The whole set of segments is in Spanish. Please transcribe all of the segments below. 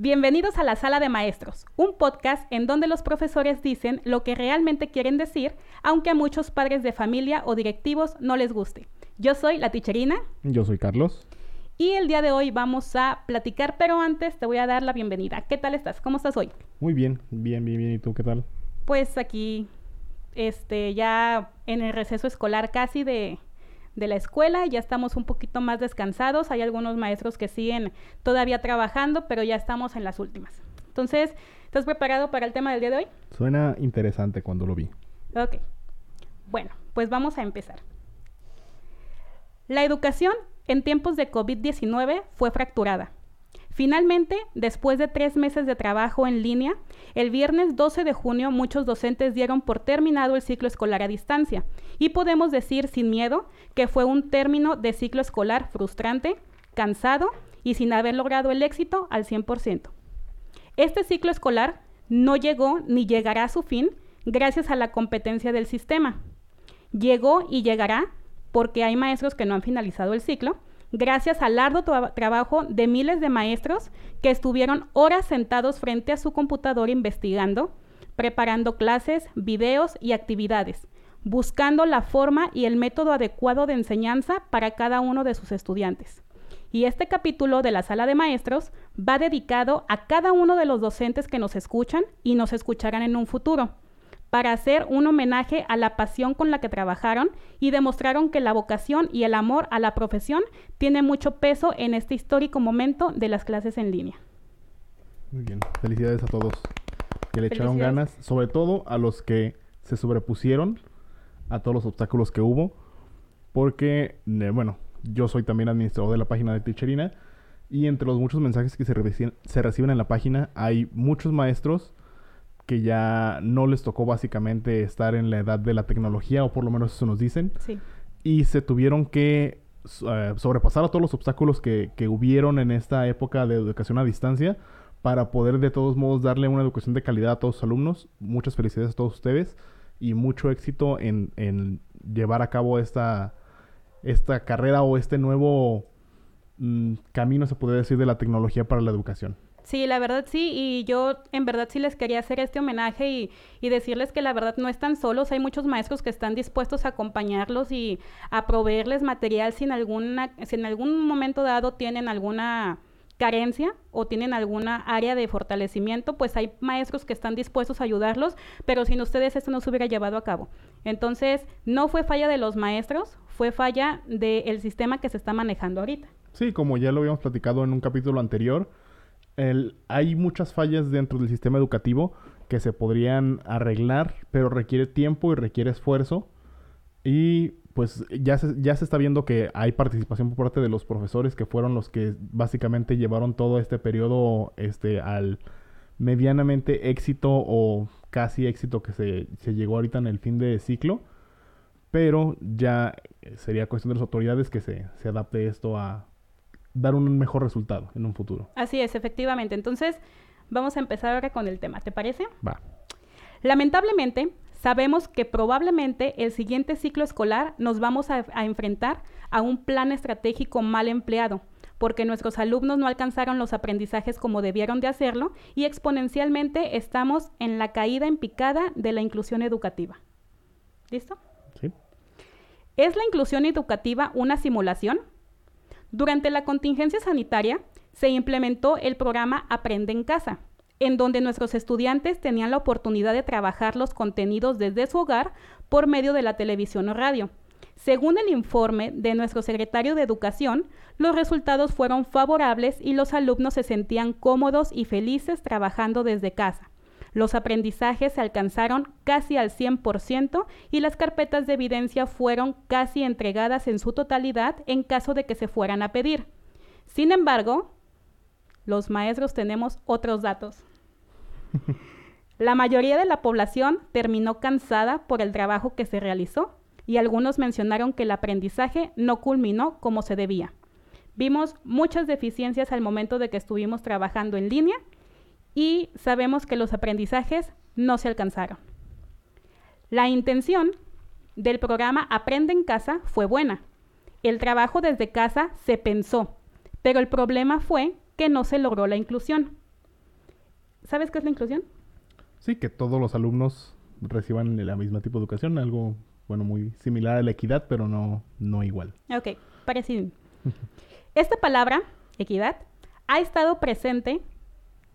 Bienvenidos a la Sala de Maestros, un podcast en donde los profesores dicen lo que realmente quieren decir, aunque a muchos padres de familia o directivos no les guste. Yo soy la ticherina. Yo soy Carlos. Y el día de hoy vamos a platicar, pero antes te voy a dar la bienvenida. ¿Qué tal estás? ¿Cómo estás hoy? Muy bien, bien, bien, bien. ¿Y tú qué tal? Pues aquí, este, ya en el receso escolar casi de, de la escuela, ya estamos un poquito más descansados, hay algunos maestros que siguen todavía trabajando, pero ya estamos en las últimas. Entonces, ¿estás preparado para el tema del día de hoy? Suena interesante cuando lo vi. Ok. Bueno, pues vamos a empezar. La educación en tiempos de COVID-19 fue fracturada. Finalmente, después de tres meses de trabajo en línea, el viernes 12 de junio muchos docentes dieron por terminado el ciclo escolar a distancia y podemos decir sin miedo que fue un término de ciclo escolar frustrante, cansado y sin haber logrado el éxito al 100%. Este ciclo escolar no llegó ni llegará a su fin gracias a la competencia del sistema. Llegó y llegará porque hay maestros que no han finalizado el ciclo gracias al arduo trabajo de miles de maestros que estuvieron horas sentados frente a su computadora investigando, preparando clases, videos y actividades, buscando la forma y el método adecuado de enseñanza para cada uno de sus estudiantes. Y este capítulo de la sala de maestros va dedicado a cada uno de los docentes que nos escuchan y nos escucharán en un futuro para hacer un homenaje a la pasión con la que trabajaron y demostraron que la vocación y el amor a la profesión tiene mucho peso en este histórico momento de las clases en línea. Muy bien, felicidades a todos que le echaron ganas, sobre todo a los que se sobrepusieron a todos los obstáculos que hubo, porque, eh, bueno, yo soy también administrador de la página de Teacherina y entre los muchos mensajes que se, se reciben en la página hay muchos maestros que ya no les tocó básicamente estar en la edad de la tecnología, o por lo menos eso nos dicen. Sí. Y se tuvieron que eh, sobrepasar a todos los obstáculos que, que, hubieron en esta época de educación a distancia para poder de todos modos darle una educación de calidad a todos los alumnos. Muchas felicidades a todos ustedes y mucho éxito en, en llevar a cabo esta, esta carrera o este nuevo mm, camino, se puede decir, de la tecnología para la educación. Sí, la verdad sí, y yo en verdad sí les quería hacer este homenaje y, decirles que la verdad no están solos, hay muchos maestros que están dispuestos a acompañarlos y a proveerles material si en, alguna, si en algún momento dado tienen alguna carencia o tienen alguna área de fortalecimiento, pues hay maestros que están dispuestos a ayudarlos, pero sin ustedes esto no se hubiera llevado a cabo. Entonces, no fue falla de los maestros, fue falla del sistema que se está manejando ahorita. Sí, como ya lo habíamos platicado en un capítulo anterior, hay muchas fallas dentro del sistema educativo que se podrían arreglar, pero requiere tiempo y requiere esfuerzo. Y pues ya se, ya se está viendo que hay participación por parte de los profesores que fueron los que básicamente llevaron todo este periodo este, al medianamente éxito o casi éxito que se, se llegó ahorita en el fin de ciclo. Pero ya sería cuestión de las autoridades que se, se adapte esto a, dar un mejor resultado en un futuro. Así es, efectivamente. Entonces, vamos a empezar ahora con el tema, ¿te parece? Va. Lamentablemente, sabemos que probablemente el siguiente ciclo escolar nos vamos a, a enfrentar a un plan estratégico mal empleado, porque nuestros alumnos no alcanzaron los aprendizajes como debieron de hacerlo y exponencialmente estamos en la caída en picada de la inclusión educativa. ¿Listo? Sí. ¿Es la inclusión educativa una simulación? Durante la contingencia sanitaria se implementó el programa Aprende en casa, en donde nuestros estudiantes tenían la oportunidad de trabajar los contenidos desde su hogar por medio de la televisión o radio. Según el informe de nuestro secretario de Educación, los resultados fueron favorables y los alumnos se sentían cómodos y felices trabajando desde casa. Los aprendizajes se alcanzaron casi al 100% y las carpetas de evidencia fueron casi entregadas en su totalidad en caso de que se fueran a pedir. Sin embargo, los maestros tenemos otros datos. La mayoría de la población terminó cansada por el trabajo que se realizó y algunos mencionaron que el aprendizaje no culminó como se debía. Vimos muchas deficiencias al momento de que estuvimos trabajando en línea y sabemos que los aprendizajes no se alcanzaron. La intención del programa Aprende en casa fue buena. El trabajo desde casa se pensó, pero el problema fue que no se logró la inclusión. ¿Sabes qué es la inclusión? Sí, que todos los alumnos reciban la misma tipo de educación, algo, bueno, muy similar a la equidad, pero no, no igual. Ok, parecido. Esta palabra, equidad, ha estado presente,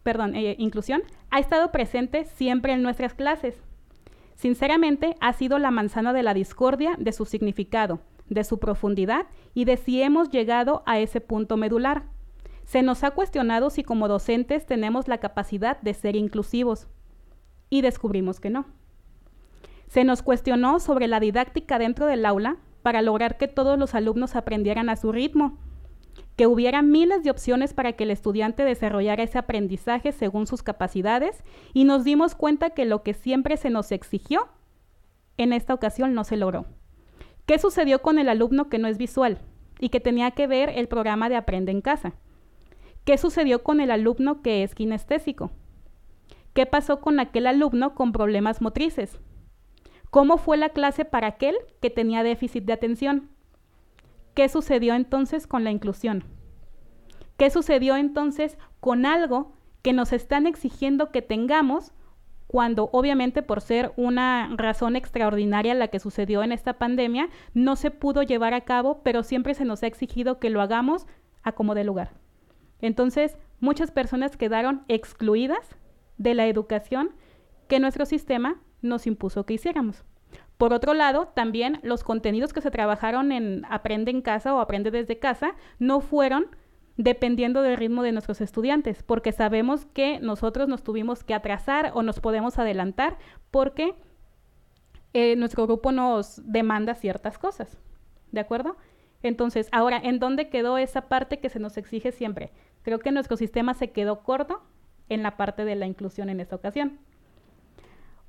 perdón, eh, inclusión, ha estado presente siempre en nuestras clases. Sinceramente, ha sido la manzana de la discordia de su significado, de su profundidad y de si hemos llegado a ese punto medular. Se nos ha cuestionado si como docentes tenemos la capacidad de ser inclusivos y descubrimos que no. Se nos cuestionó sobre la didáctica dentro del aula para lograr que todos los alumnos aprendieran a su ritmo, que hubiera miles de opciones para que el estudiante desarrollara ese aprendizaje según sus capacidades y nos dimos cuenta que lo que siempre se nos exigió, en esta ocasión no se logró. ¿Qué sucedió con el alumno que no es visual y que tenía que ver el programa de Aprende en casa? ¿Qué sucedió con el alumno que es kinestésico? ¿Qué pasó con aquel alumno con problemas motrices? ¿Cómo fue la clase para aquel que tenía déficit de atención? ¿Qué sucedió entonces con la inclusión? ¿Qué sucedió entonces con algo que nos están exigiendo que tengamos cuando obviamente por ser una razón extraordinaria la que sucedió en esta pandemia, no se pudo llevar a cabo, pero siempre se nos ha exigido que lo hagamos a como de lugar? Entonces, muchas personas quedaron excluidas de la educación que nuestro sistema nos impuso que hiciéramos. Por otro lado, también los contenidos que se trabajaron en Aprende en casa o Aprende desde casa no fueron dependiendo del ritmo de nuestros estudiantes, porque sabemos que nosotros nos tuvimos que atrasar o nos podemos adelantar porque eh, nuestro grupo nos demanda ciertas cosas. ¿De acuerdo? Entonces, ahora, ¿en dónde quedó esa parte que se nos exige siempre? Creo que nuestro sistema se quedó corto en la parte de la inclusión en esta ocasión.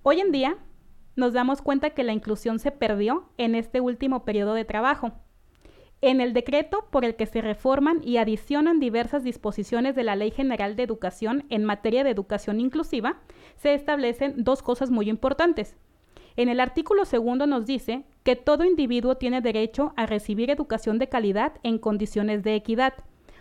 Hoy en día nos damos cuenta que la inclusión se perdió en este último periodo de trabajo. En el decreto por el que se reforman y adicionan diversas disposiciones de la Ley General de Educación en materia de educación inclusiva, se establecen dos cosas muy importantes. En el artículo segundo nos dice que todo individuo tiene derecho a recibir educación de calidad en condiciones de equidad.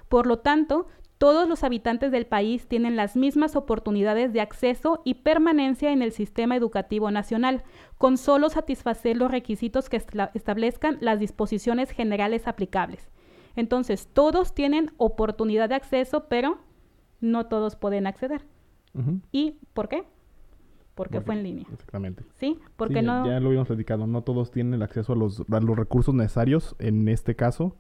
Por lo tanto, todos los habitantes del país tienen las mismas oportunidades de acceso y permanencia en el sistema educativo nacional, con solo satisfacer los requisitos que establezcan las disposiciones generales aplicables. Entonces, todos tienen oportunidad de acceso, pero no todos pueden acceder. ¿Y por qué? Porque fue en línea. Exactamente. Sí, porque no. Ya lo habíamos platicado, no todos tienen el acceso a los, a los recursos necesarios, en este caso,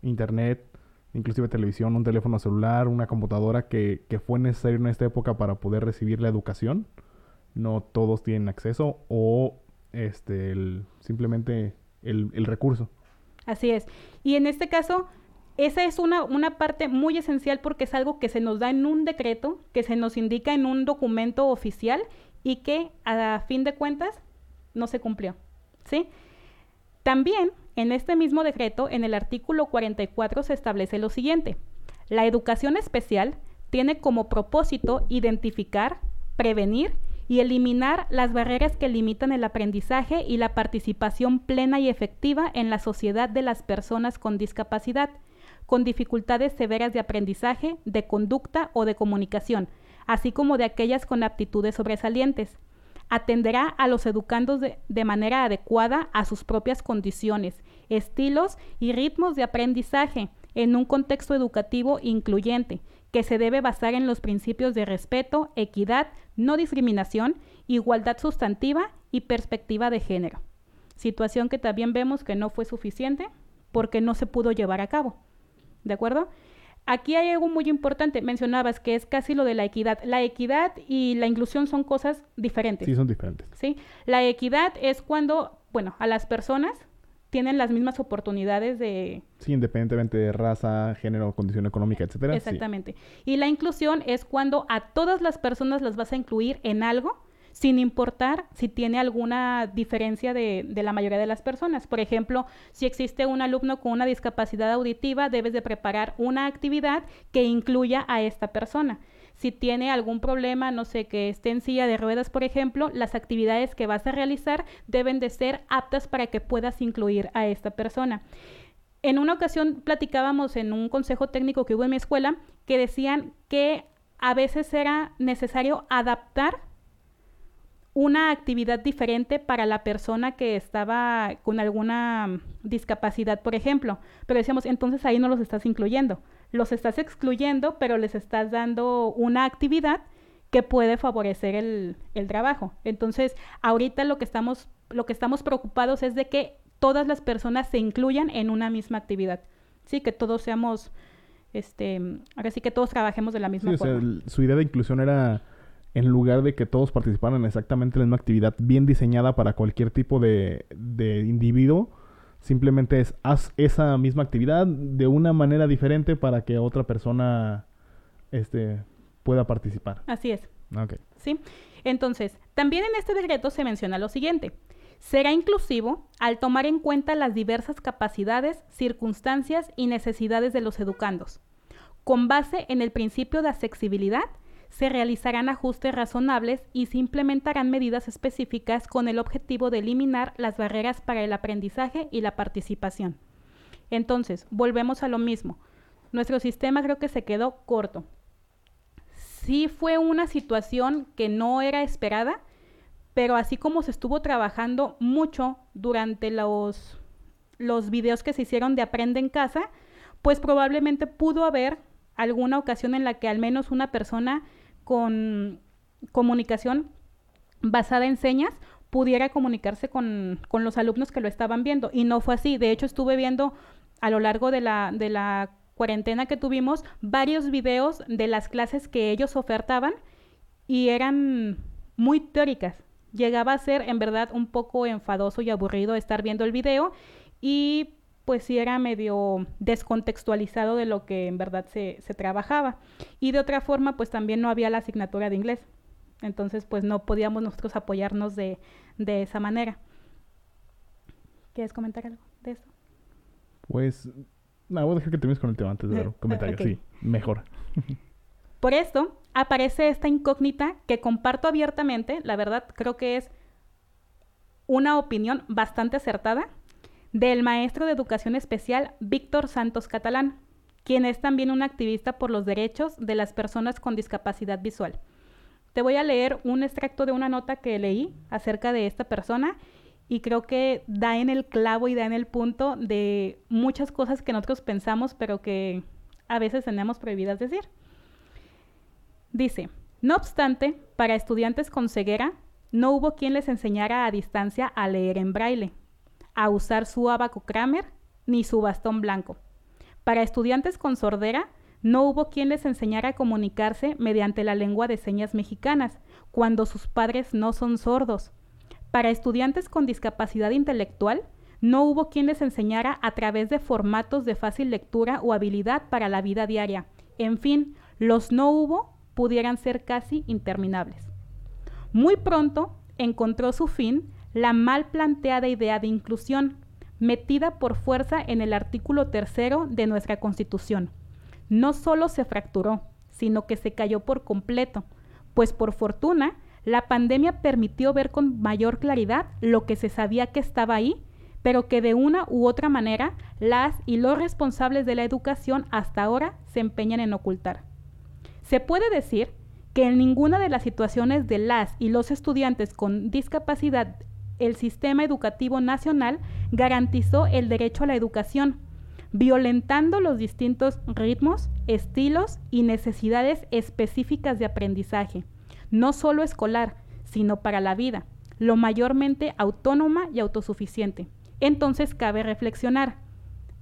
internet, inclusive televisión, un teléfono celular, una computadora que, fue necesario en esta época para poder recibir la educación. No todos tienen acceso o este simplemente el, recurso. Así es. Y en este caso, esa es una, una parte muy esencial porque es algo que se nos da en un decreto, que se nos indica en un documento oficial y que a fin de cuentas no se cumplió. ¿Sí? También en este mismo decreto, en el artículo 44 se establece lo siguiente. La educación especial tiene como propósito identificar, prevenir y eliminar las barreras que limitan el aprendizaje y la participación plena y efectiva en la sociedad de las personas con discapacidad, con dificultades severas de aprendizaje, de conducta o de comunicación, así como de aquellas con aptitudes sobresalientes atenderá a los educandos de, manera adecuada a sus propias condiciones, estilos y ritmos de aprendizaje en un contexto educativo incluyente, que se debe basar en los principios de respeto, equidad, no discriminación, igualdad sustantiva y perspectiva de género. Situación que también vemos que no fue suficiente porque no se pudo llevar a cabo. ¿De acuerdo? Aquí hay algo muy importante, mencionabas que es casi lo de la equidad. La equidad y la inclusión son cosas diferentes. Sí, son diferentes. Sí, la equidad es cuando, bueno, a las personas tienen las mismas oportunidades de... Sí, independientemente de raza, género, condición económica, etcétera. Exactamente. Y la inclusión es cuando a todas las personas las vas a incluir en algo sin importar si tiene alguna diferencia de, la mayoría de las personas. Por ejemplo, si existe un alumno con una discapacidad auditiva, debes de preparar una actividad que incluya a esta persona. Si tiene algún problema, no sé, que esté en silla de ruedas, por ejemplo, las actividades que vas a realizar deben de ser aptas para que puedas incluir a esta persona. En una ocasión platicábamos en un consejo técnico que hubo en mi escuela que decían que a veces era necesario adaptar una actividad diferente para la persona que estaba con alguna discapacidad, por ejemplo. Pero decíamos, entonces ahí no los estás incluyendo. Los estás excluyendo, pero les estás dando una actividad que puede favorecer el, el trabajo. Entonces, ahorita lo que estamos, lo que estamos preocupados es de que todas las personas se incluyan en una misma actividad. Sí, que todos seamos, este, ahora sí que todos trabajemos de la misma Sí, o forma. sea, el- su idea de inclusión era, en lugar de que todos participaran en exactamente la misma actividad bien diseñada para cualquier tipo de, de individuo, simplemente es haz esa misma actividad de una manera diferente para que otra persona este, pueda participar. Así es. Ok. ¿sí? Entonces, también en este decreto se menciona lo siguiente. Será inclusivo al tomar en cuenta las diversas capacidades, circunstancias y necesidades de los educandos. Con base en el principio de accesibilidad, se realizarán ajustes razonables y se implementarán medidas específicas con el objetivo de eliminar las barreras para el aprendizaje y la participación. Entonces, volvemos a lo mismo. Nuestro sistema creo que se quedó corto sí fue una situación que no era esperada, pero así como se estuvo trabajando mucho durante los, los videos que se hicieron de Aprende en casa, pues probablemente pudo haber alguna ocasión en la que al menos una persona con comunicación basada en señas pudiera comunicarse con, con los alumnos que lo estaban viendo. Y no fue así. De hecho, estuve viendo a lo largo de la, de la cuarentena que tuvimos varios videos de las clases que ellos ofertaban y eran muy teóricas. Llegaba a ser en verdad un poco enfadoso y aburrido estar viendo el video y pues sí era medio descontextualizado de lo que en verdad se, se trabajaba. Y de otra forma pues también no había la asignatura de inglés. Entonces pues no podíamos nosotros apoyarnos de, de esa manera. ¿Quieres comentar algo de eso? Pues, no, voy a dejar que termines con el tema antes de dar un comentario. Sí, mejor. Por esto aparece esta incógnita que comparto abiertamente, la verdad creo que es una opinión bastante acertada del maestro de educación especial Víctor Santos Catalán, quien es también un activista por los derechos de las personas con discapacidad visual. Te voy a leer un extracto de una nota que leí acerca de esta persona y creo que da en el clavo y da en el punto de muchas cosas que nosotros pensamos pero que a veces tenemos prohibidas decir. Dice, no obstante, para estudiantes con ceguera, no hubo quien les enseñara a distancia a leer en braille, a usar su abaco Kramer ni su bastón blanco. Para estudiantes con sordera, no hubo quien les enseñara a comunicarse mediante la lengua de señas mexicanas, cuando sus padres no son sordos. Para estudiantes con discapacidad intelectual, no hubo quien les enseñara a través de formatos de fácil lectura o habilidad para la vida diaria. En fin, los no hubo pudieran ser casi interminables. Muy pronto encontró su fin la mal planteada idea de inclusión, metida por fuerza en el artículo tercero de nuestra Constitución. No solo se fracturó, sino que se cayó por completo, pues por fortuna la pandemia permitió ver con mayor claridad lo que se sabía que estaba ahí, pero que de una u otra manera las y los responsables de la educación hasta ahora se empeñan en ocultar. Se puede decir que en ninguna de las situaciones de las y los estudiantes con discapacidad el sistema educativo nacional garantizó el derecho a la educación, violentando los distintos ritmos, estilos y necesidades específicas de aprendizaje, no solo escolar, sino para la vida, lo mayormente autónoma y autosuficiente. Entonces cabe reflexionar,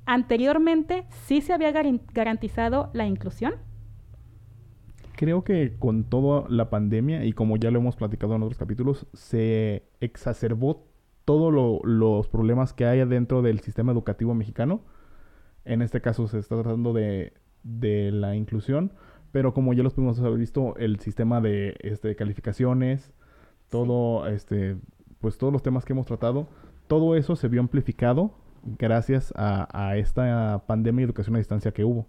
¿anteriormente sí se había garan- garantizado la inclusión? Creo que con toda la pandemia, y como ya lo hemos platicado en otros capítulos, se exacerbó todos los problemas que hay dentro del sistema educativo mexicano. En este caso se está tratando de, de la inclusión, pero como ya los pudimos haber visto, el sistema de este, calificaciones, todo, este, pues todos los temas que hemos tratado, todo eso se vio amplificado gracias a, a esta pandemia y educación a distancia que hubo.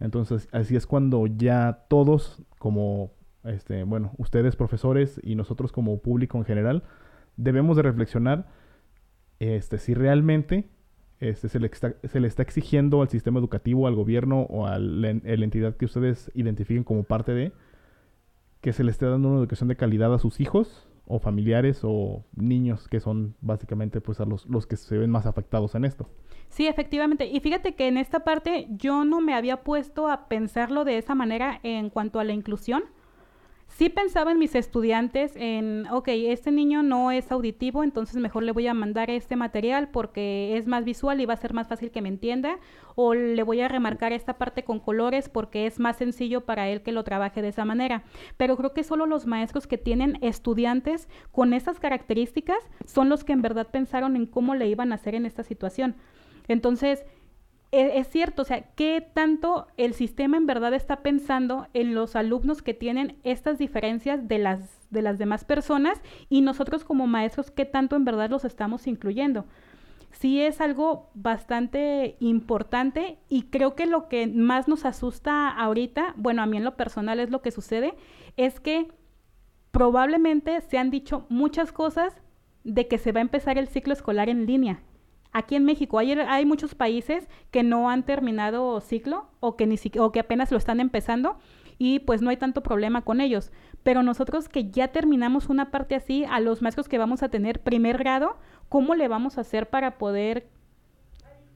Entonces, así es cuando ya todos, como, este, bueno, ustedes profesores y nosotros como público en general, debemos de reflexionar este, si realmente este, se, le está, se le está exigiendo al sistema educativo, al gobierno o a la, la entidad que ustedes identifiquen como parte de, que se le esté dando una educación de calidad a sus hijos o familiares o niños que son básicamente pues a los, los que se ven más afectados en esto. Sí, efectivamente. Y fíjate que en esta parte yo no me había puesto a pensarlo de esa manera en cuanto a la inclusión. Sí pensaba en mis estudiantes en, ok, este niño no es auditivo, entonces mejor le voy a mandar este material porque es más visual y va a ser más fácil que me entienda, o le voy a remarcar esta parte con colores porque es más sencillo para él que lo trabaje de esa manera. Pero creo que solo los maestros que tienen estudiantes con esas características son los que en verdad pensaron en cómo le iban a hacer en esta situación. Entonces, es, cierto, o sea, ¿qué tanto el sistema en verdad está pensando en los alumnos que tienen estas diferencias de las, de las demás personas y nosotros como maestros, qué tanto en verdad los estamos incluyendo? Sí es algo bastante importante y creo que lo que más nos asusta ahorita, bueno, a mí en lo personal es lo que sucede, es que probablemente se han dicho muchas cosas de que se va a empezar el ciclo escolar en línea Aquí en México hay, hay muchos países que no han terminado ciclo o que, ni que apenas lo están empezando y pues no hay tanto problema con ellos. Pero nosotros que ya terminamos una parte así, a los maestros que vamos a tener primer grado, ¿cómo le vamos a hacer para poder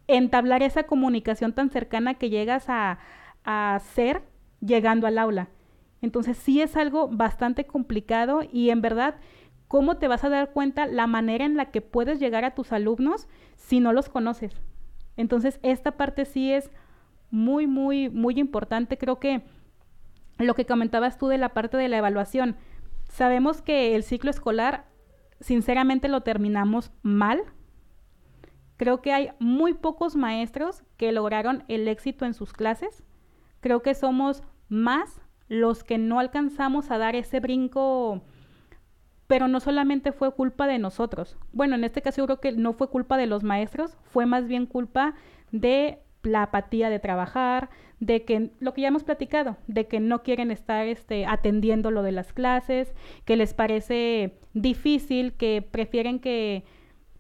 entablar esa comunicación tan cercana que llegas a, a hacer llegando al aula? Entonces sí es algo bastante complicado y en verdad ¿cómo te vas a dar cuenta la manera en la que puedes llegar a tus alumnos si no los conoces? Entonces, esta parte sí es muy, muy, muy importante. Creo que lo que comentabas tú de la parte de la evaluación, sabemos que el ciclo escolar, sinceramente, lo terminamos mal. Creo que hay muy pocos maestros que lograron el éxito en sus clases. Creo que somos más los que no alcanzamos a dar ese brinco pero no solamente fue culpa de nosotros. Bueno, en este caso yo creo que no fue culpa de los maestros, fue más bien culpa de la apatía de trabajar, de que lo que ya hemos platicado, de que no quieren estar este, atendiendo lo de las clases, que les parece difícil, que prefieren que,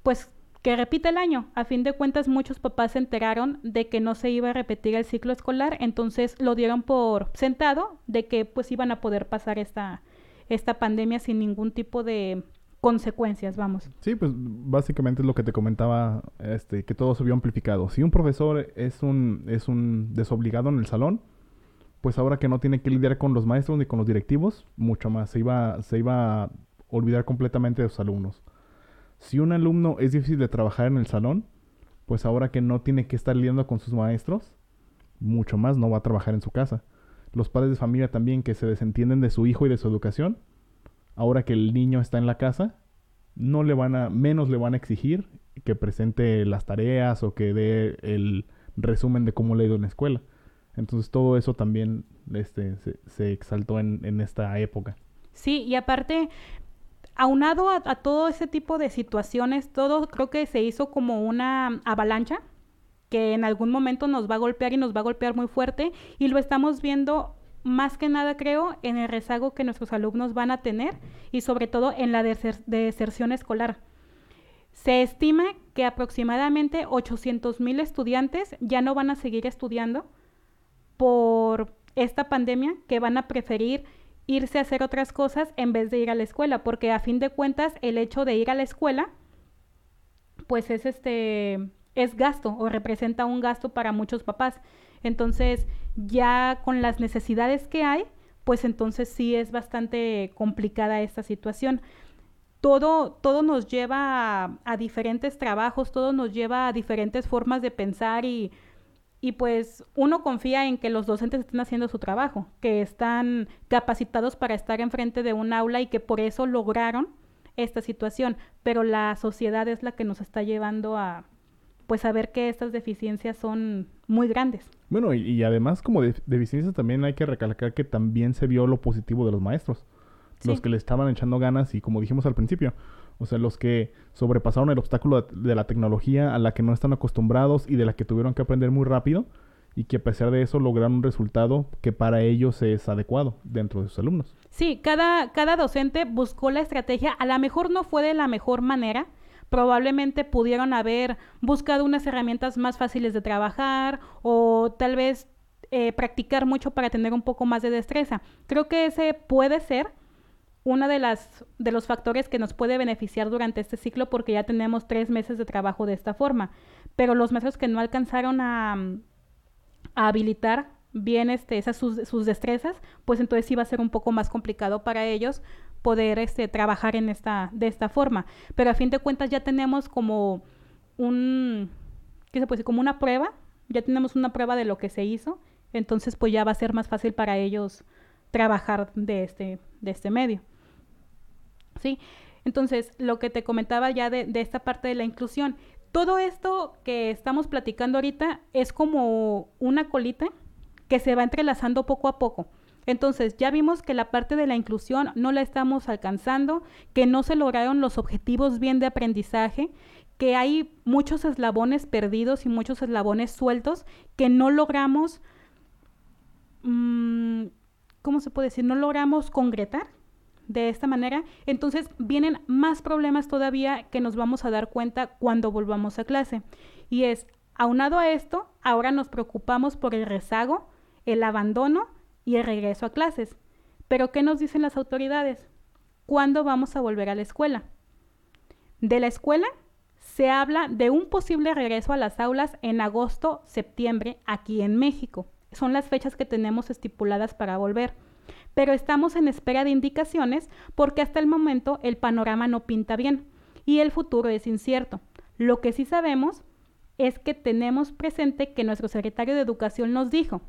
pues, que repita el año. A fin de cuentas, muchos papás se enteraron de que no se iba a repetir el ciclo escolar, entonces lo dieron por sentado de que pues iban a poder pasar esta, esta pandemia sin ningún tipo de consecuencias, vamos. Sí, pues básicamente es lo que te comentaba, este, que todo se vio amplificado. Si un profesor es un, es un desobligado en el salón, pues ahora que no tiene que lidiar con los maestros ni con los directivos, mucho más, se iba, se iba a olvidar completamente de sus alumnos. Si un alumno es difícil de trabajar en el salón, pues ahora que no tiene que estar lidiando con sus maestros, mucho más no va a trabajar en su casa los padres de familia también que se desentienden de su hijo y de su educación, ahora que el niño está en la casa, no le van a, menos le van a exigir que presente las tareas o que dé el resumen de cómo le ha ido en la escuela. Entonces todo eso también este, se, exaltó en, esta época. Sí, y aparte, aunado a, a, todo ese tipo de situaciones, todo creo que se hizo como una avalancha que en algún momento nos va a golpear y nos va a golpear muy fuerte y lo estamos viendo más que nada creo en el rezago que nuestros alumnos van a tener y sobre todo en la deserción escolar. Se estima que aproximadamente 800 mil estudiantes ya no van a seguir estudiando por esta pandemia, que van a preferir irse a hacer otras cosas en vez de ir a la escuela, porque a fin de cuentas el hecho de ir a la escuela, pues es este es gasto o representa un gasto para muchos papás. Entonces, ya con las necesidades que hay, pues entonces sí es bastante complicada esta situación. Todo, todo nos lleva a, diferentes trabajos, todo nos lleva a diferentes formas de pensar y, y pues uno confía en que los docentes estén haciendo su trabajo, que están capacitados para estar enfrente de un aula y que por eso lograron esta situación, pero la sociedad es la que nos está llevando a, pues saber que estas deficiencias son muy grandes. Bueno, y, además como deficiencias también hay que recalcar que también se vio lo positivo de los maestros. Los que le estaban echando ganas y como dijimos al principio, o sea, los que sobrepasaron el obstáculo de, la tecnología a la que no están acostumbrados y de la que tuvieron que aprender muy rápido y que a pesar de eso lograron un resultado que para ellos es adecuado dentro de sus alumnos. Sí, cada, cada docente buscó la estrategia, a lo mejor no fue de la mejor manera, probablemente pudieron haber buscado unas herramientas más fáciles de trabajar o tal vez eh, practicar mucho para tener un poco más de destreza. Creo que ese puede ser uno de, las, de los factores que nos puede beneficiar durante este ciclo porque ya tenemos tres meses de trabajo de esta forma. Pero los maestros que no alcanzaron a, habilitar bien este, esas sus, destrezas, pues entonces sí va a ser un poco más complicado para ellos poder este, trabajar en esta, de esta forma. Pero a fin de cuentas ya tenemos como un, ¿qué se puede decir? Como una prueba, ya tenemos una prueba de lo que se hizo, entonces pues ya va a ser más fácil para ellos trabajar de este, de este medio. ¿Sí? Entonces, lo que te comentaba ya de, de esta parte de la inclusión, todo esto que estamos platicando ahorita es como una colita que se va entrelazando poco a poco. Entonces, ya vimos que la parte de la inclusión no la estamos alcanzando, que no se lograron los objetivos bien de aprendizaje, que hay muchos eslabones perdidos y muchos eslabones sueltos que no logramos, mm, ¿cómo se puede decir? No logramos concretar de esta manera, entonces vienen más problemas todavía que nos vamos a dar cuenta cuando volvamos a clase. Y es, aunado a esto, ahora nos preocupamos por el rezago, el abandono y el regreso a clases. Pero ¿qué nos dicen las autoridades? ¿Cuándo vamos a volver a la escuela? De la escuela se habla de un posible regreso a las aulas en agosto, septiembre, aquí en México. Son las fechas que tenemos estipuladas para volver pero estamos en espera de indicaciones porque hasta el momento el panorama no pinta bien y el futuro es incierto. Lo que sí sabemos es que tenemos presente que nuestro secretario de Educación nos dijo,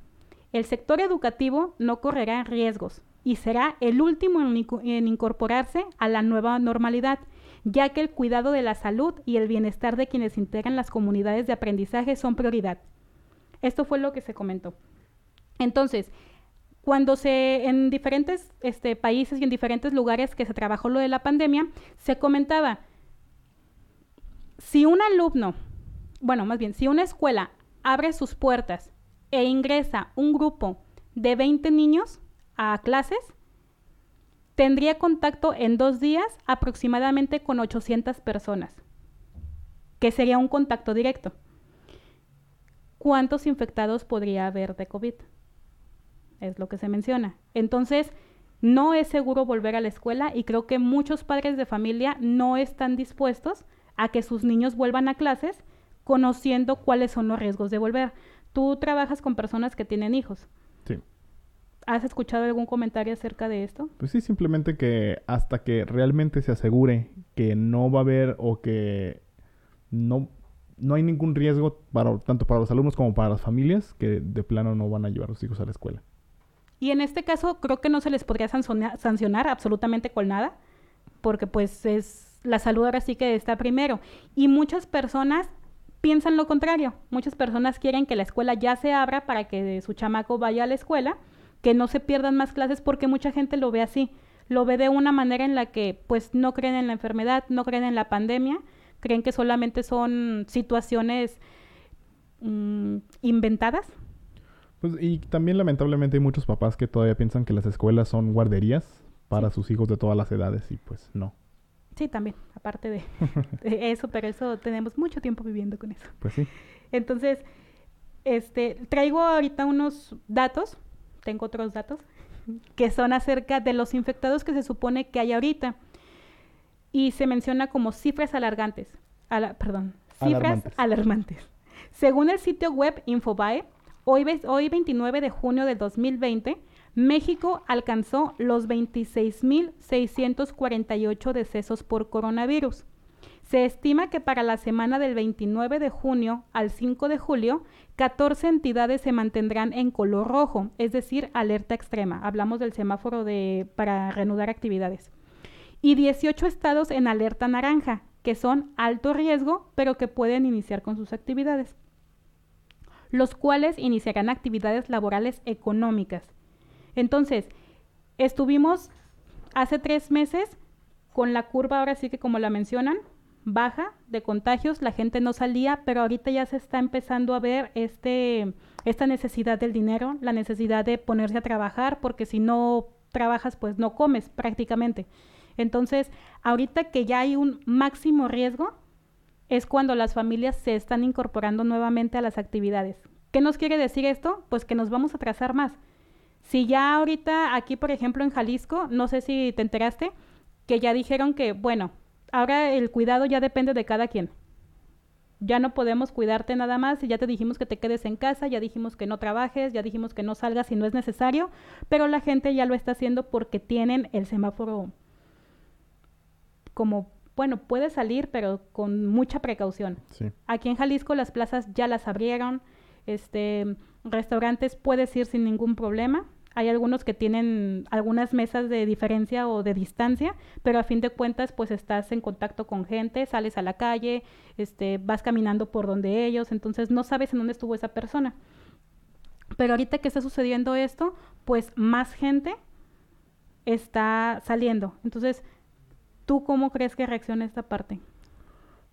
el sector educativo no correrá riesgos y será el último en, incorporarse a la nueva normalidad, ya que el cuidado de la salud y el bienestar de quienes integran las comunidades de aprendizaje son prioridad. Esto fue lo que se comentó. Entonces, cuando se, en diferentes este, países y en diferentes lugares que se trabajó lo de la pandemia, se comentaba, si un alumno, bueno, más bien, si una escuela abre sus puertas e ingresa un grupo de 20 niños a clases, tendría contacto en dos días aproximadamente con 800 personas, que sería un contacto directo. ¿Cuántos infectados podría haber de COVID? es lo que se menciona. Entonces, no es seguro volver a la escuela y creo que muchos padres de familia no están dispuestos a que sus niños vuelvan a clases conociendo cuáles son los riesgos de volver. Tú trabajas con personas que tienen hijos. Sí. ¿Has escuchado algún comentario acerca de esto? Pues sí, simplemente que hasta que realmente se asegure que no va a haber o que no, no hay ningún riesgo para, tanto para los alumnos como para las familias que de plano no van a llevar a sus hijos a la escuela. Y en este caso creo que no se les podría sancionar, absolutamente con nada, porque pues es la salud ahora sí que está primero. Y muchas personas piensan lo contrario. Muchas personas quieren que la escuela ya se abra para que su chamaco vaya a la escuela, que no se pierdan más clases porque mucha gente lo ve así. Lo ve de una manera en la que pues no creen en la enfermedad, no creen en la pandemia, creen que solamente son situaciones mm, inventadas pues, y también lamentablemente hay muchos papás que todavía piensan que las escuelas son guarderías para sus hijos de todas las edades y pues no. Sí, también, aparte de, eso, pero eso tenemos mucho tiempo viviendo con eso. Pues sí. Entonces, este, traigo ahorita unos datos, tengo otros datos, que son acerca de los infectados que se supone que hay ahorita. Y se menciona como cifras alargantes, perdón, cifras alarmantes. Según el sitio web Infobae, Hoy, 29 de junio de 2020, México alcanzó los 26.648 decesos por coronavirus. Se estima que para la semana del 29 de junio al 5 de julio, 14 entidades se mantendrán en color rojo, es decir, alerta extrema. Hablamos del semáforo de, para reanudar actividades. Y 18 estados en alerta naranja, que son alto riesgo, pero que pueden iniciar con sus actividades los cuales iniciarán actividades laborales económicas. Entonces, estuvimos hace tres meses con la curva, ahora sí que como la mencionan, baja de contagios, la gente no salía, pero ahorita ya se está empezando a ver este, esta necesidad del dinero, la necesidad de ponerse a trabajar, porque si no trabajas, pues no comes prácticamente. Entonces, ahorita que ya hay un máximo riesgo, es cuando las familias se están incorporando nuevamente a las actividades. ¿Qué nos quiere decir esto? Pues que nos vamos a atrasar más. Si ya ahorita aquí, por ejemplo, en Jalisco, no sé si te enteraste, que ya dijeron que, bueno, ahora el cuidado ya depende de cada quien. Ya no podemos cuidarte nada más y ya te dijimos que te quedes en casa, ya dijimos que no trabajes, ya dijimos que no salgas si no es necesario, pero la gente ya lo está haciendo porque tienen el semáforo como, bueno, puede salir, pero con mucha precaución. Aquí en Jalisco las plazas ya las abrieron, este, restaurantes puedes ir sin ningún problema. Hay algunos que tienen algunas mesas de diferencia o de distancia, pero a fin de cuentas pues estás en contacto con gente, sales a la calle, este, vas caminando por donde ellos, entonces no sabes en dónde estuvo esa persona. Pero ahorita que está sucediendo esto, pues más gente está saliendo. Entonces, ¿tú cómo crees que reacciona esta parte?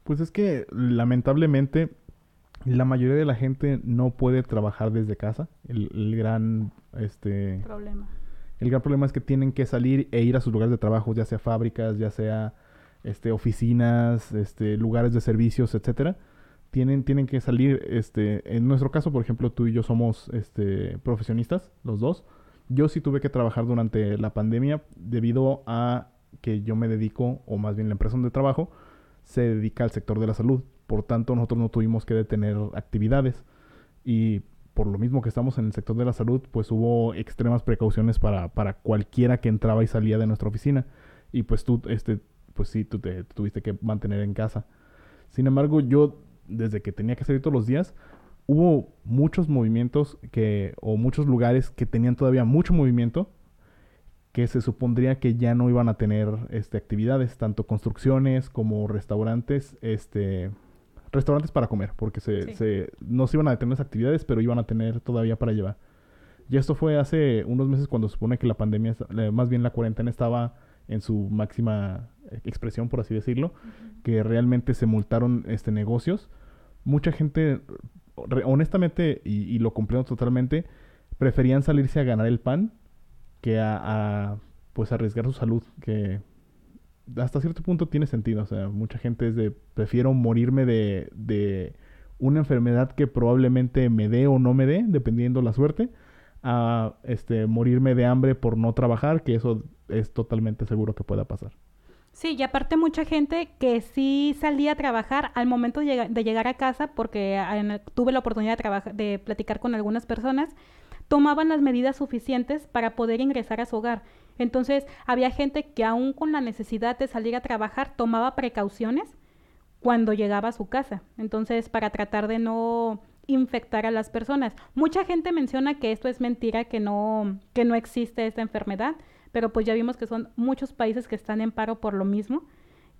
Pues es que lamentablemente la mayoría de la gente no puede trabajar desde casa. El, gran este problema. El gran problema es que tienen que salir e ir a sus lugares de trabajo, ya sea fábricas, ya sea este oficinas, este lugares de servicios, etcétera. Tienen, tienen que salir, este, en nuestro caso, por ejemplo, tú y yo somos este, profesionistas, los dos. Yo sí tuve que trabajar durante la pandemia debido a que yo me dedico, o más bien la empresa donde trabajo, se dedica al sector de la salud. Por tanto, nosotros no tuvimos que detener actividades. Y por lo mismo que estamos en el sector de la salud, pues hubo extremas precauciones para, para cualquiera que entraba y salía de nuestra oficina. Y pues tú, este, pues sí, tú te, tuviste que mantener en casa. Sin embargo, yo, desde que tenía que salir todos los días, hubo muchos movimientos que, o muchos lugares que tenían todavía mucho movimiento que se supondría que ya no iban a tener este, actividades, tanto construcciones como restaurantes, este, restaurantes para comer, porque se, no se iban a detener las actividades, pero iban a tener todavía para llevar. Y esto fue hace unos meses cuando se supone que la pandemia, más bien la cuarentena estaba en su máxima expresión, por así decirlo, que realmente se multaron este, negocios. Mucha gente, honestamente, y, lo comprendo totalmente, preferían salirse a ganar el pan que a, a pues arriesgar su salud, que hasta cierto punto tiene sentido. O sea, mucha gente es de, prefiero morirme de, de una enfermedad que probablemente me dé o no me dé, dependiendo la suerte, a este, morirme de hambre por no trabajar, que eso es totalmente seguro que pueda pasar. Sí, y aparte mucha gente que sí salía a trabajar al momento de, llegar a casa, porque tuve la oportunidad de, de platicar con algunas personas, tomaban las medidas suficientes para poder ingresar a su hogar. Entonces, había gente que aún con la necesidad de salir a trabajar tomaba precauciones cuando llegaba a su casa. Entonces, para tratar de no infectar a las personas. Mucha gente menciona que esto es mentira, que no, que no existe esta enfermedad, pero pues ya vimos que son muchos países que están en paro por lo mismo,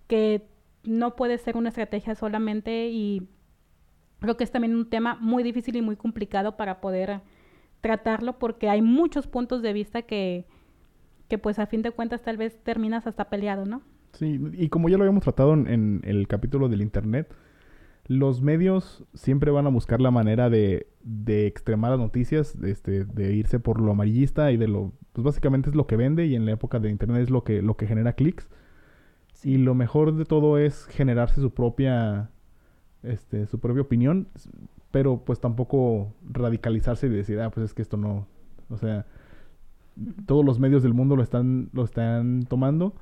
que no puede ser una estrategia solamente y creo que es también un tema muy difícil y muy complicado para poder tratarlo porque hay muchos puntos de vista que, que pues a fin de cuentas tal vez terminas hasta peleado, ¿no? Sí, y como ya lo habíamos tratado en, el capítulo del Internet, los medios siempre van a buscar la manera de, de extremar las noticias, este, de irse por lo amarillista y de lo, pues básicamente es lo que vende y en la época de Internet es lo que, lo que genera clics. Y lo mejor de todo es generarse su propia, este, su propia opinión, pero pues tampoco radicalizarse y decir, ah, pues es que esto no, o sea, todos los medios del mundo lo están, lo están tomando,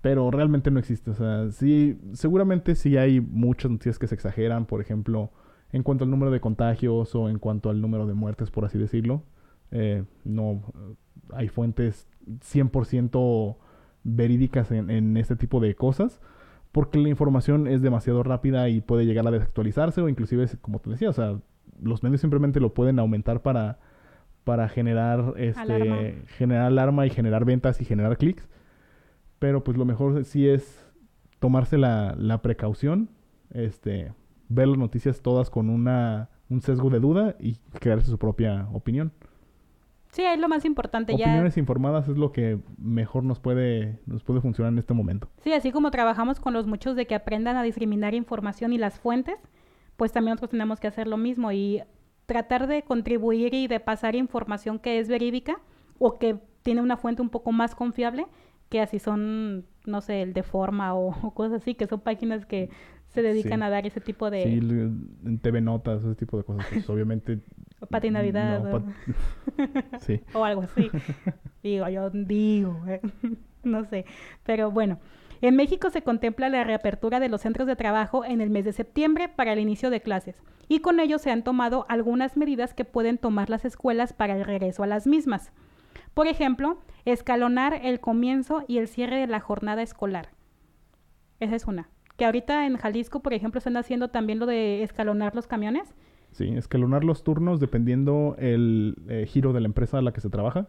pero realmente no existe. O sea, sí, seguramente sí hay muchas noticias que se exageran, por ejemplo, en cuanto al número de contagios o en cuanto al número de muertes, por así decirlo. Eh, no, hay fuentes 100% verídicas en, en este tipo de cosas porque la información es demasiado rápida y puede llegar a desactualizarse o inclusive, como te decía, o sea, los medios simplemente lo pueden aumentar para para generar este alarma. generar alarma y generar ventas y generar clics. Pero pues lo mejor sí es tomarse la, la precaución, este, ver las noticias todas con una, un sesgo de duda y crearse su propia opinión. Sí, es lo más importante. Opiniones informadas es lo que mejor nos puede, nos puede funcionar en este momento. Sí, así como trabajamos con los muchos de que aprendan a discriminar información y las fuentes, pues también nosotros tenemos que hacer lo mismo y tratar de contribuir y de pasar información que es verídica o que tiene una fuente un poco más confiable, que así son, no sé, el de forma o, cosas así, que son páginas que se dedican a dar ese tipo de... Sí, en TV Notas, ese tipo de cosas, pues obviamente... Patinavidad. o... sí. o algo así. digo, yo digo, ¿eh? no sé. Pero bueno, en México se contempla la reapertura de los centros de trabajo en el mes de septiembre para el inicio de clases y con ello se han tomado algunas medidas que pueden tomar las escuelas para el regreso a las mismas. Por ejemplo, escalonar el comienzo y el cierre de la jornada escolar. Esa es una que ahorita en Jalisco, por ejemplo, están haciendo también lo de escalonar los camiones. Sí, escalonar los turnos dependiendo el eh, giro de la empresa a la que se trabaja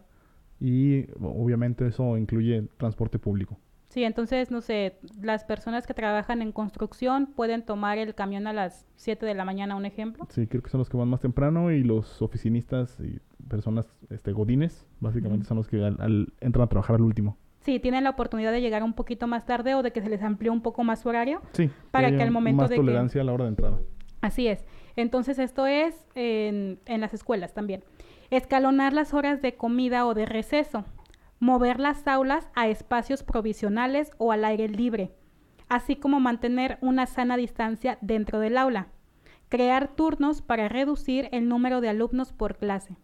y obviamente eso incluye transporte público. Sí, entonces, no sé, las personas que trabajan en construcción pueden tomar el camión a las 7 de la mañana, un ejemplo. Sí, creo que son los que van más temprano y los oficinistas y personas este, godines, básicamente son los que entran a trabajar al último. Sí, tienen la oportunidad de llegar un poquito más tarde o de que se les amplíe un poco más su horario. Sí. Para que, al momento más de tolerancia a la hora de entrada. Así es. Entonces esto es en, en las escuelas también. Escalonar las horas de comida o de receso. Mover las aulas a espacios provisionales o al aire libre. Así como mantener una sana distancia dentro del aula. Crear turnos para reducir el número de alumnos por clase.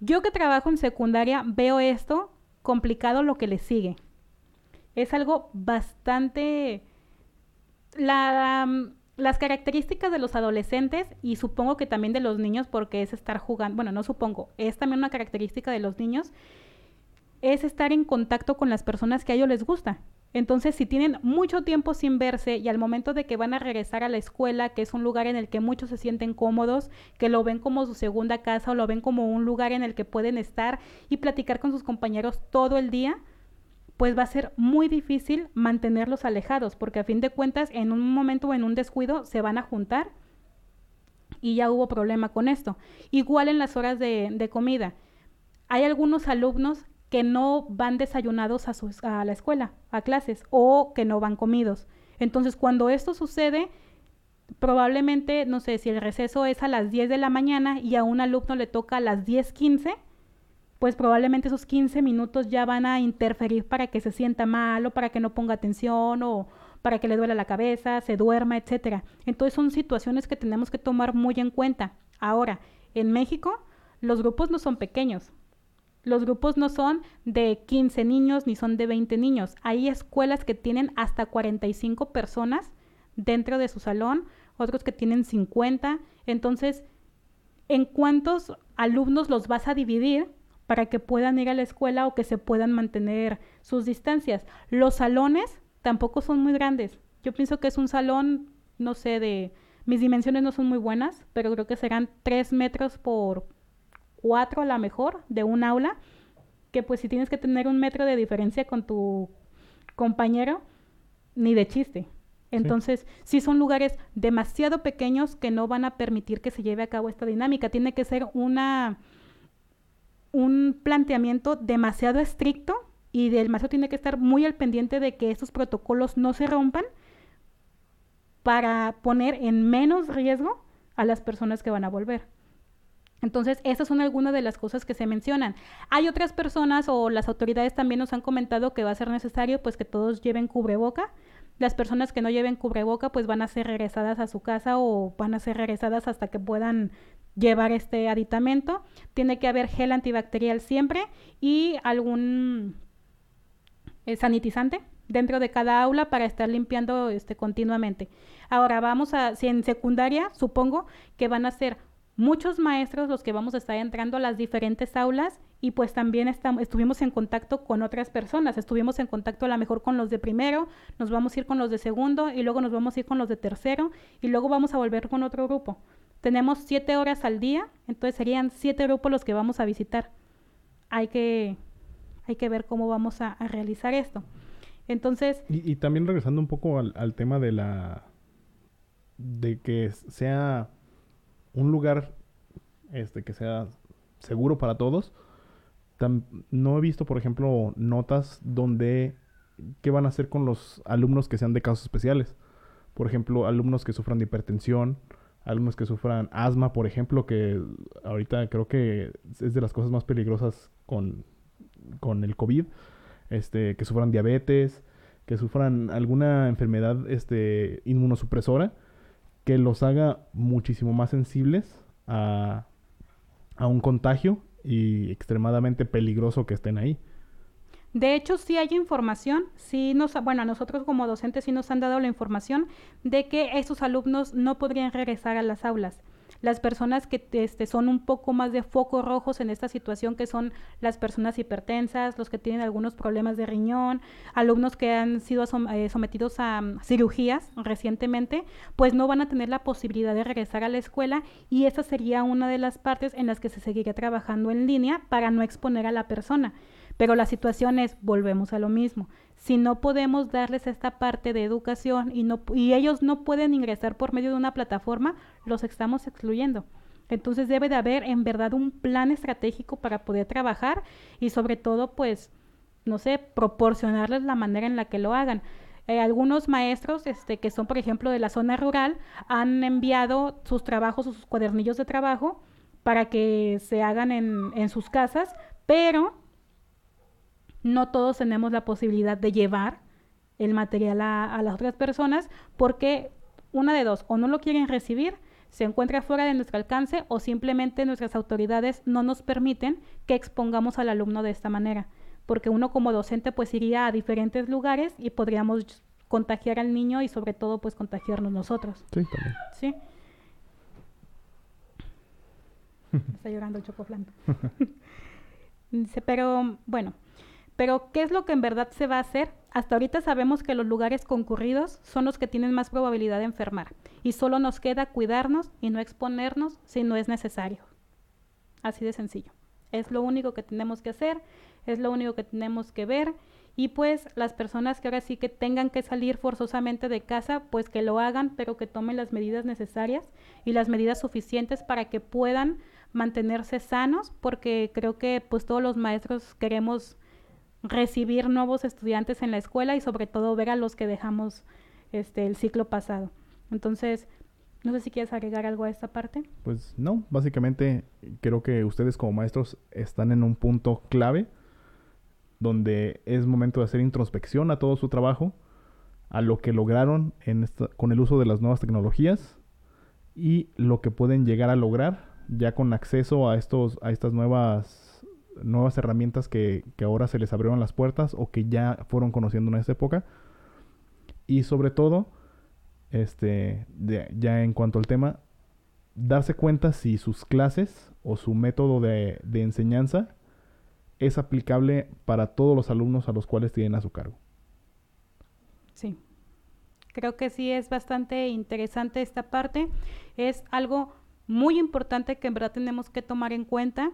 Yo que trabajo en secundaria veo esto complicado lo que le sigue. Es algo bastante... las características de los adolescentes y supongo que también de los niños, porque es estar jugando, bueno, no supongo, es también una característica de los niños, es estar en contacto con las personas que a ellos les gusta. Entonces, si tienen mucho tiempo sin verse y al momento de que van a regresar a la escuela, que es un lugar en el que muchos se sienten cómodos, que lo ven como su segunda casa o lo ven como un lugar en el que pueden estar y platicar con sus compañeros todo el día, pues va a ser muy difícil mantenerlos alejados, porque a fin de cuentas, en un momento o en un descuido, se van a juntar y ya hubo problema con esto. Igual en las horas de, de comida. Hay algunos alumnos que no van desayunados a, la escuela, a clases, o que no van comidos. Entonces, cuando esto sucede, probablemente, no sé, si el receso es a las 10 de la mañana y a un alumno le toca a las 10.15, pues probablemente esos 15 minutos ya van a interferir para que se sienta mal o para que no ponga atención o para que le duela la cabeza, se duerma, etcétera. Entonces son situaciones que tenemos que tomar muy en cuenta. Ahora, en México, los grupos no son pequeños. Los grupos no son de 15 niños ni son de 20 niños. Hay escuelas que tienen hasta 45 personas dentro de su salón, otros que tienen 50. Entonces, ¿en cuántos alumnos los vas a dividir para que puedan ir a la escuela o que se puedan mantener sus distancias? Los salones tampoco son muy grandes. Yo pienso que es un salón, no sé, de... Mis dimensiones no son muy buenas, pero creo que serán 3 metros por cuatro a la mejor de un aula, que pues si tienes que tener un metro de diferencia con tu compañero, ni de chiste. Entonces, sí. son lugares demasiado pequeños que no van a permitir que se lleve a cabo esta dinámica. Tiene que ser una un planteamiento demasiado estricto y el maestro tiene que estar muy al pendiente de que estos protocolos no se rompan para poner en menos riesgo a las personas que van a volver. Entonces, esas son algunas de las cosas que se mencionan. Hay otras personas o las autoridades también nos han comentado que va a ser necesario pues que todos lleven cubreboca. Las personas que no lleven cubreboca pues van a ser regresadas a su casa o van a ser regresadas hasta que puedan llevar este aditamento. Tiene que haber gel antibacterial siempre y algún eh, sanitizante dentro de cada aula para estar limpiando este continuamente. Ahora vamos a si en secundaria supongo que van a ser muchos maestros los que vamos a estar entrando a las diferentes aulas y pues también estuvimos en contacto con otras personas, estuvimos en contacto a lo mejor con los de primero, nos vamos a ir con los de segundo y luego nos vamos a ir con los de tercero y luego vamos a volver con otro grupo. Tenemos siete horas al día, entonces serían siete grupos los que vamos a visitar. Hay que, hay que ver cómo vamos a, realizar esto. Entonces... Y, también regresando un poco al, al tema de la... de que sea un lugar este, que sea seguro para todos. no he visto, por ejemplo, notas donde qué van a hacer con los alumnos que sean de casos especiales. Por ejemplo, alumnos que sufran de hipertensión, alumnos que sufran asma, por ejemplo, que ahorita creo que es de las cosas más peligrosas con, con el COVID, este, que sufran diabetes, que sufran alguna enfermedad este, inmunosupresora que los haga muchísimo más sensibles a, a un contagio y extremadamente peligroso que estén ahí. De hecho, sí hay información, sí nos, bueno, a nosotros como docentes sí nos han dado la información de que esos alumnos no podrían regresar a las aulas. Las personas que este, son un poco más de focos rojos en esta situación, que son las personas hipertensas, los que tienen algunos problemas de riñón, alumnos que han sido eh, sometidos a mm, cirugías recientemente, pues no van a tener la posibilidad de regresar a la escuela y esa sería una de las partes en las que se seguiría trabajando en línea para no exponer a la persona. Pero la situación es, volvemos a lo mismo, si no podemos darles esta parte de educación y, no, y ellos no pueden ingresar por medio de una plataforma, los estamos excluyendo. Entonces debe de haber en verdad un plan estratégico para poder trabajar y sobre todo, pues, no sé, proporcionarles la manera en la que lo hagan. Eh, algunos maestros, este, que son, por ejemplo, de la zona rural, han enviado sus trabajos sus cuadernillos de trabajo para que se hagan en, en sus casas, pero no todos tenemos la posibilidad de llevar el material a, las otras personas porque una de dos, o no lo quieren recibir, se encuentra fuera de nuestro alcance o simplemente nuestras autoridades no nos permiten que expongamos al alumno de esta manera, porque uno como docente pues iría a diferentes lugares y podríamos contagiar al niño y sobre todo pues contagiarnos nosotros. Sí, también. Sí. Está llorando el chocoflan. Dice, pero bueno, pero, ¿qué es lo que en verdad se va a hacer? Hasta ahorita sabemos que los lugares concurridos son los que tienen más probabilidad de enfermar y solo nos queda cuidarnos y no exponernos si no es necesario. Así de sencillo. Es lo único que tenemos que hacer, es lo único que tenemos que ver y pues las personas que ahora sí que tengan que salir forzosamente de casa, pues que lo hagan, pero que tomen las medidas necesarias y las medidas suficientes para que puedan mantenerse sanos, porque creo que pues todos los maestros queremos recibir nuevos estudiantes en la escuela y sobre todo ver a los que dejamos este el ciclo pasado. Entonces, no sé si quieres agregar algo a esta parte. Pues no, básicamente creo que ustedes como maestros están en un punto clave donde es momento de hacer introspección a todo su trabajo, a lo que lograron en con el uso de las nuevas tecnologías y lo que pueden llegar a lograr ya con acceso a estos a estas nuevas nuevas herramientas que, ahora se les abrieron las puertas o que ya fueron conociendo en esa época. Y sobre todo, este, ya en cuanto al tema, darse cuenta si sus clases o su método de, de enseñanza es aplicable para todos los alumnos a los cuales tienen a su cargo. Sí, creo que sí es bastante interesante esta parte. Es algo muy importante que en verdad tenemos que tomar en cuenta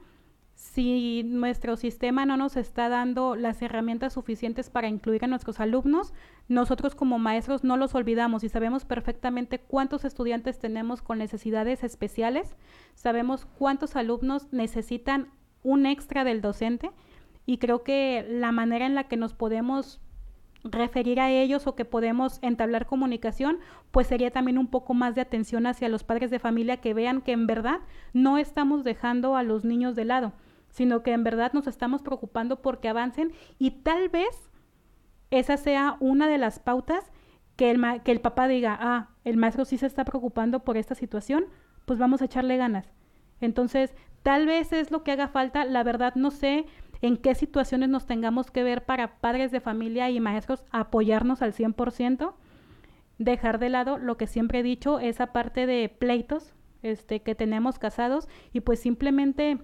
si nuestro sistema no nos está dando las herramientas suficientes para incluir a nuestros alumnos, nosotros como maestros no los olvidamos y sabemos perfectamente cuántos estudiantes tenemos con necesidades especiales, sabemos cuántos alumnos necesitan un extra del docente y creo que la manera en la que nos podemos referir a ellos o que podemos entablar comunicación, pues sería también un poco más de atención hacia los padres de familia que vean que en verdad no estamos dejando a los niños de lado, sino que en verdad nos estamos preocupando porque avancen y tal vez esa sea una de las pautas que el, que el papá diga, ah, el maestro sí se está preocupando por esta situación, pues vamos a echarle ganas. Entonces, tal vez es lo que haga falta, la verdad no sé en qué situaciones nos tengamos que ver para padres de familia y maestros apoyarnos al 100%, dejar de lado lo que siempre he dicho, esa parte de pleitos este, que tenemos casados y pues simplemente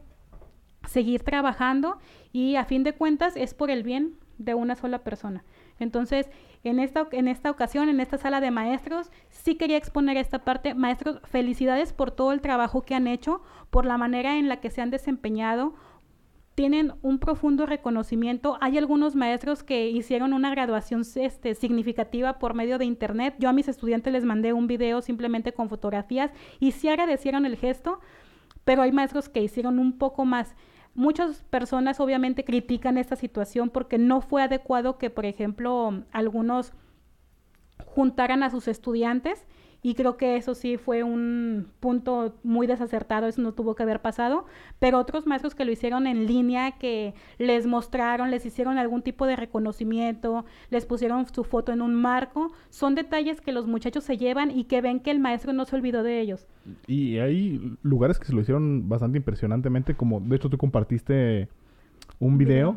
seguir trabajando y a fin de cuentas es por el bien de una sola persona. Entonces, en esta, en esta ocasión, en esta sala de maestros, sí quería exponer esta parte. Maestros, felicidades por todo el trabajo que han hecho, por la manera en la que se han desempeñado, tienen un profundo reconocimiento. Hay algunos maestros que hicieron una graduación este, significativa por medio de internet. Yo a mis estudiantes les mandé un video simplemente con fotografías y sí agradecieron el gesto, pero hay maestros que hicieron un poco más. Muchas personas obviamente critican esta situación porque no fue adecuado que, por ejemplo, algunos juntaran a sus estudiantes y creo que eso sí fue un punto muy desacertado, eso no tuvo que haber pasado, pero otros maestros que lo hicieron en línea, que les mostraron, les hicieron algún tipo de reconocimiento, les pusieron su foto en un marco, son detalles que los muchachos se llevan y que ven que el maestro no se olvidó de ellos. Y hay lugares que se lo hicieron bastante impresionantemente, como de hecho tú compartiste un video,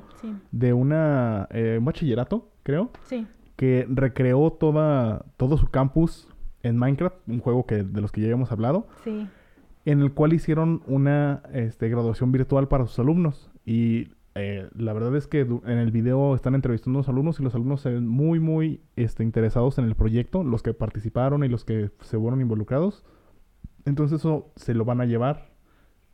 de una, eh, un bachillerato, creo. Sí. Que recreó toda, todo su campus en Minecraft, un juego que, de los que ya habíamos hablado. Sí. En el cual hicieron una este, graduación virtual para sus alumnos. Y eh, la verdad es que en el video están entrevistando a los alumnos y los alumnos se ven muy, muy este, interesados en el proyecto, los que participaron y los que se fueron involucrados. Entonces eso se lo van a llevar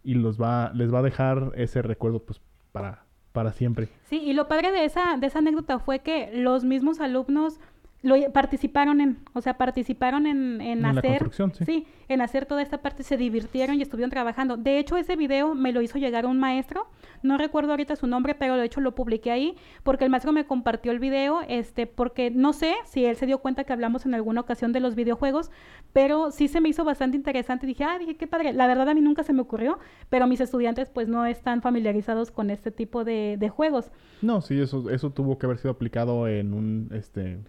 y los va, les va a dejar ese recuerdo pues para, para siempre. Sí, y lo padre de esa, de esa anécdota fue que los mismos alumnos lo participaron en, o sea, participaron en, en, hacer, sí. en hacer toda esta parte, se divirtieron y estuvieron trabajando. De hecho, ese video me lo hizo llegar un maestro, no recuerdo ahorita su nombre, pero de hecho lo publiqué ahí, porque el maestro me compartió el video, este, porque no sé si él se dio cuenta que hablamos en alguna ocasión de los videojuegos, pero sí se me hizo bastante interesante. Dije, ah, dije, qué padre. La verdad a mí nunca se me ocurrió, pero mis estudiantes pues no están familiarizados con este tipo de, de juegos. No, sí, eso, eso tuvo que haber sido aplicado en un, este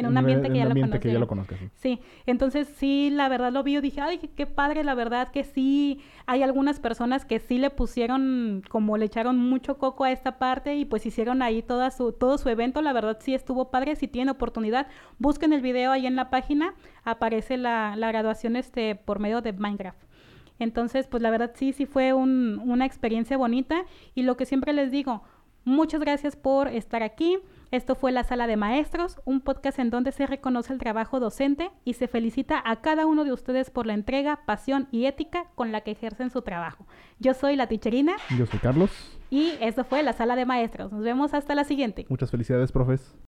en un ambiente, que, ya ambiente que, ya lo conozcas. Sí. entonces sí, la verdad lo vi, yo dije, ay, qué padre, la verdad que sí, hay algunas personas que sí le pusieron, como le echaron mucho coco a esta parte y pues hicieron ahí toda su, todo su evento, la verdad sí estuvo padre, si tienen oportunidad, busquen el video ahí en la página, aparece la, la graduación este, por medio de Minecraft. Entonces, pues la verdad sí, sí fue un, una experiencia bonita y lo que siempre les digo, muchas gracias por estar aquí. Esto fue La Sala de Maestros, un podcast en donde se reconoce el trabajo docente y se felicita a cada uno de ustedes por la entrega, pasión y ética con la que ejercen su trabajo. Yo soy la Ticherina. Yo soy Carlos. Y esto fue La Sala de Maestros. Nos vemos hasta la siguiente. Muchas felicidades, profes.